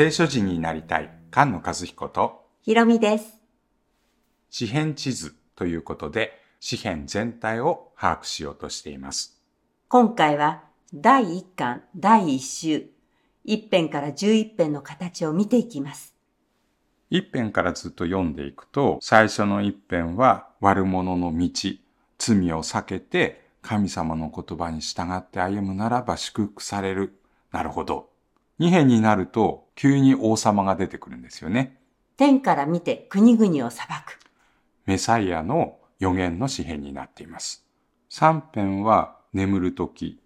聖書人になりたい菅野和彦とひろみです。詩編地図ということで詩編全体を把握しようとしています。今回は第1巻第1週、1編から11編の形を見ていきます。一編からずっと読んでいくと最初の一編は悪者の道、罪を避けて神様の言葉に従って歩むならば祝福される。なるほど。二編になると急に王様が出てくるんですよね。天から見て国々を裁く。メサイアの予言の詩編になっています。3編は眠る時、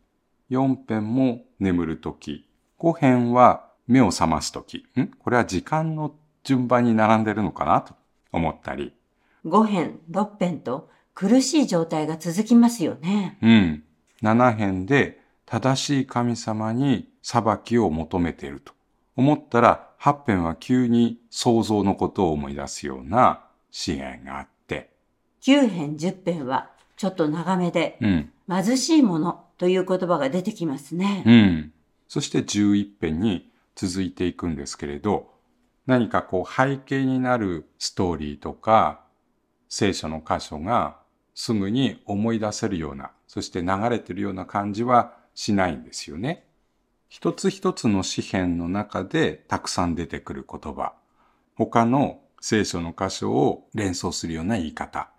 4編も眠る時、5編は目を覚ます時。ん？これは時間の順番に並んでるのかな？と思ったり。5編、6編と苦しい状態が続きますよね。うん。7編で正しい神様に裁きを求めていると思ったら、8編は急に想像のことを思い出すような詩篇があって、9編、10編はちょっと長めで、うん。貧しいものという言葉が出てきますね。うん。そして11編に続いていくんですけれど、何かこう背景になるストーリーとか聖書の箇所がすぐに思い出せるような、そして流れてるような感じはしないんですよね。一つ一つの詩篇の中でたくさん出てくる言葉、他の聖書の箇所を連想するような言い方、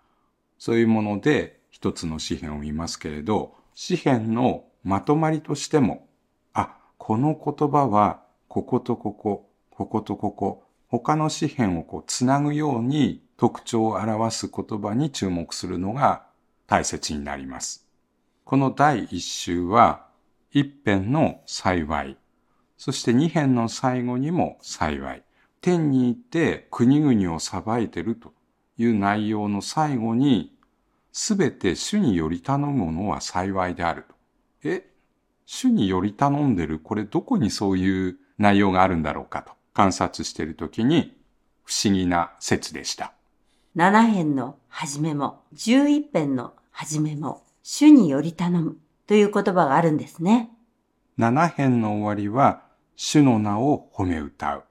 そういうもので一つの詩篇を見ますけれど、詩篇のまとまりとしても、あ、この言葉はこことここ、こことここ、他の詩篇をこうつなぐように特徴を表す言葉に注目するのが大切になります。この第一週は一編の幸い、そして二編の最後にも幸い、天に行って国々を裁いてるという内容の最後に、すべて主により頼むものは幸いであると。え、主により頼んでるこれどこにそういう内容があるんだろうかと。観察しているときに不思議な説でした。7編の始めも、11編の始めも、主により頼む。という言葉があるんですね。7編の終わりは主の名を褒め歌う。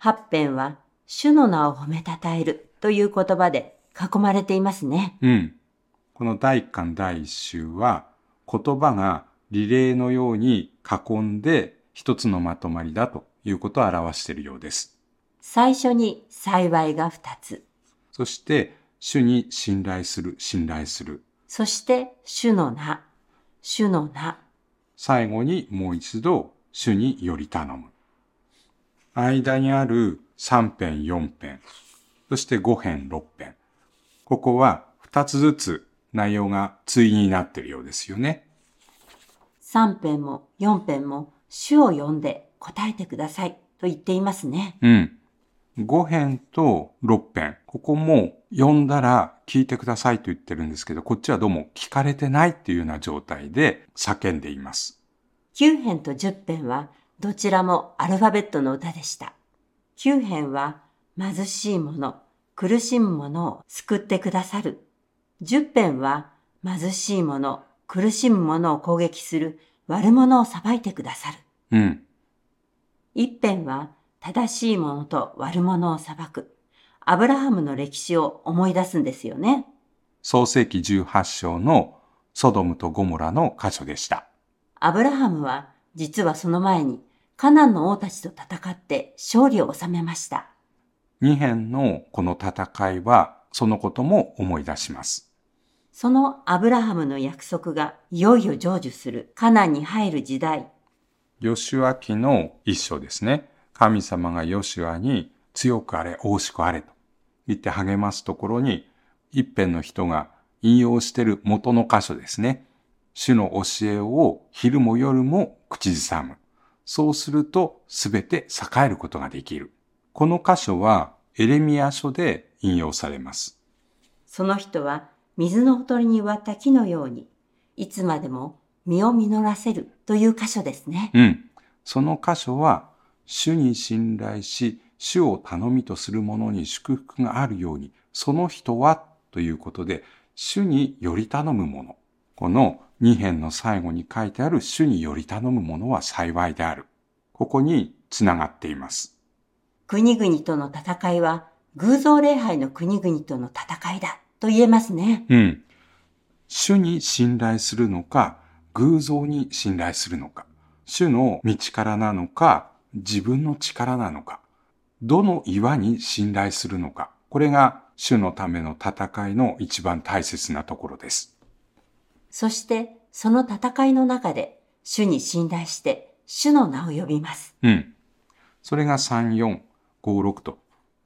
8編は、主の名を褒めたたえるという言葉で囲まれていますね。うん。この第1巻第1週は言葉がリレーのように囲んで一つのまとまりだということを表しているようです。最初に幸いが2つ。そして主に信頼する、信頼する。そして、主の名。主の名。最後にもう一度主により頼む。間にある3編4編、そして5編6編。ここは2つずつ内容が対になっているようですよね。3編も4編も、主を呼んで答えてくださいと言っていますね。うん。5編と6編。ここも読んだら聞いてくださいと言ってるんですけど、こっちはどうも聞かれてないっていうような状態で叫んでいます。9編と10編は、どちらもアルファベットの歌でした。9編は、貧しい者、苦しむ者を救ってくださる。10編は、貧しい者、苦しむ者を攻撃する悪者を裁いてくださる。うん。1編は、正しい者と悪者を裁く。アブラハムの歴史を思い出すんですよね。創世記18章のソドムとゴモラの箇所でした。アブラハムは、実はその前に、カナンの王たちと戦って勝利を収めました。2編のこの戦いはそのことも思い出します。そのアブラハムの約束がいよいよ成就するカナンに入る時代。ヨシュア記の一章ですね。神様がヨシュアに強くあれ、大しくあれと言って励ますところに、一辺の人が引用している元の箇所ですね。主の教えを昼も夜も口ずさむ。そうするとすべて栄えることができる。この箇所はエレミア書で引用されます。その人は水のほとりに植わった木のように、いつまでも実を実らせるという箇所ですね。うん。その箇所は、主に信頼し、主を頼みとする者に祝福があるように、その人はということで、主により頼む者。この二編の最後に書いてある主により頼む者は幸いである。ここにつながっています。国々との戦いは偶像礼拝の国々との戦いだと言えますね。うん。主に信頼するのか、偶像に信頼するのか、主の道からなのか、自分の力なのか、どの岩に信頼するのか、これが主のための戦いの一番大切なところです。そしてその戦いの中で主に信頼して主の名を呼びます。うん。それが3、4、5、6と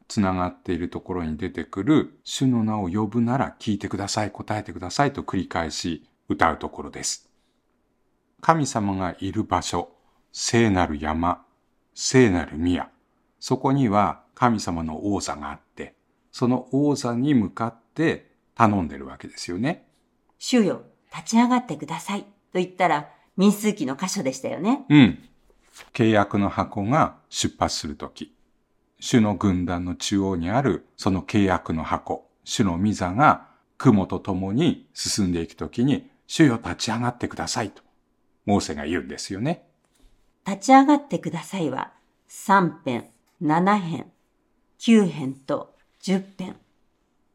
つながっているところに出てくる、主の名を呼ぶなら聞いてください、答えてくださいと繰り返し歌うところです。神様がいる場所、聖なる山、聖なる宮、そこには神様の王座があって、その王座に向かって頼んでるわけですよね。主よ、立ち上がってくださいと言ったら民数記の箇所でしたよね。うん。契約の箱が出発するとき、主の軍団の中央にあるその契約の箱、主の御座が雲と共に進んでいくときに、主よ立ち上がってくださいと、モーセが言うんですよね。立ち上がってくださいは3編、7編、9編と10編。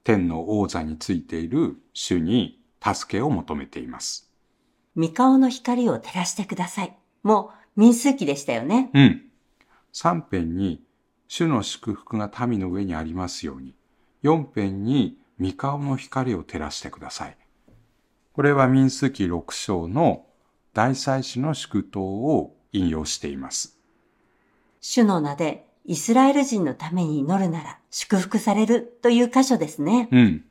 天の王座についている主に助けを求めています。三顔の光を照らしてください。もう民数記でしたよね。うん。3編に主の祝福が民の上にありますように。4編に三顔の光を照らしてください。これは民数記6章の大祭司の祝祷を引用しています。主の名でイスラエル人のために祈るなら祝福されるという箇所ですね。うん。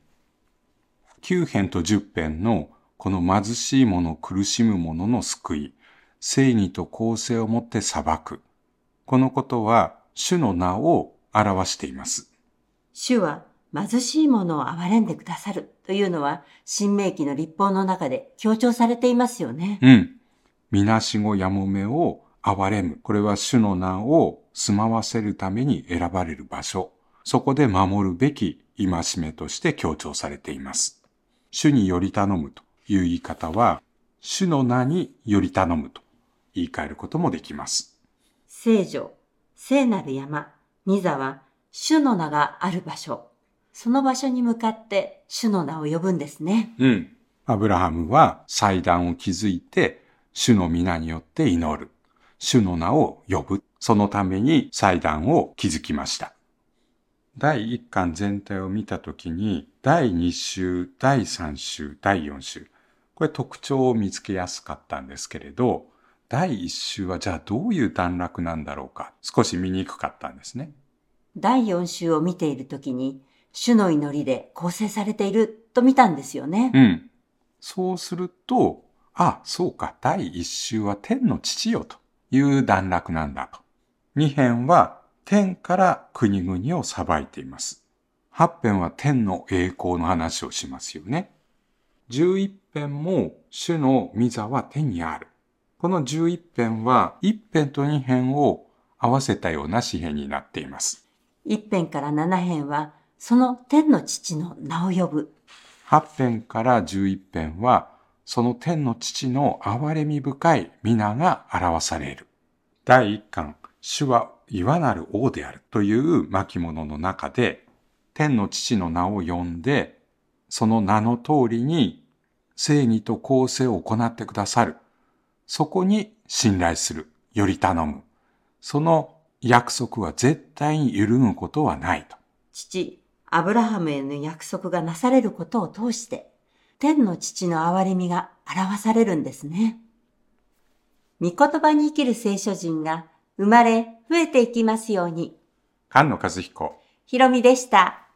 9編と10編のこの貧しい者、苦しむ者の救い、正義と公正をもって裁く。このことは主の名を表しています。主は貧しい者を憐れんでくださるというのは、新明記の立法の中で強調されていますよね。うん。みなしごやもめを憐れむ。これは主の名を住まわせるために選ばれる場所。そこで守るべき戒めとして強調されています。主により頼むという言い方は、主の名により頼むと言い換えることもできます。聖女、聖なる山、ミザは主の名がある場所。その場所に向かって主の名を呼ぶんですね。うん。アブラハムは祭壇を築いて、主の皆によって祈る。主の名を呼ぶ。そのために祭壇を築きました。第1巻全体を見たときに、第2週、第3週、第4週。これ特徴を見つけやすかったんですけれど、第1週はじゃあどういう段落なんだろうか。少し見にくかったんですね。第4週を見ているときに、主の祈りで構成されていると見たんですよね。うん。そうすると、あ、そうか、第一週は天の父よという段落なんだと。二編は天から国々を裁いています。八編は天の栄光の話をしますよね。十一編も主の御座は天にある。この十一編は一編と二編を合わせたような詩編になっています。1編から7編は、その天の父の名を呼ぶ。8編から11編は、その天の父の憐れみ深い皆が表される。第1巻、主は岩なる王であるという巻物の中で、天の父の名を呼んで、その名の通りに正義と公正を行ってくださる。そこに信頼する。より頼む。その約束は絶対に揺るぐことはないと。父、アブラハムへの約束がなされることを通して、天の父の憐れみが表されるんですね。御言葉に生きる聖書人が生まれ増えていきますように。菅野和彦。ひろみでした。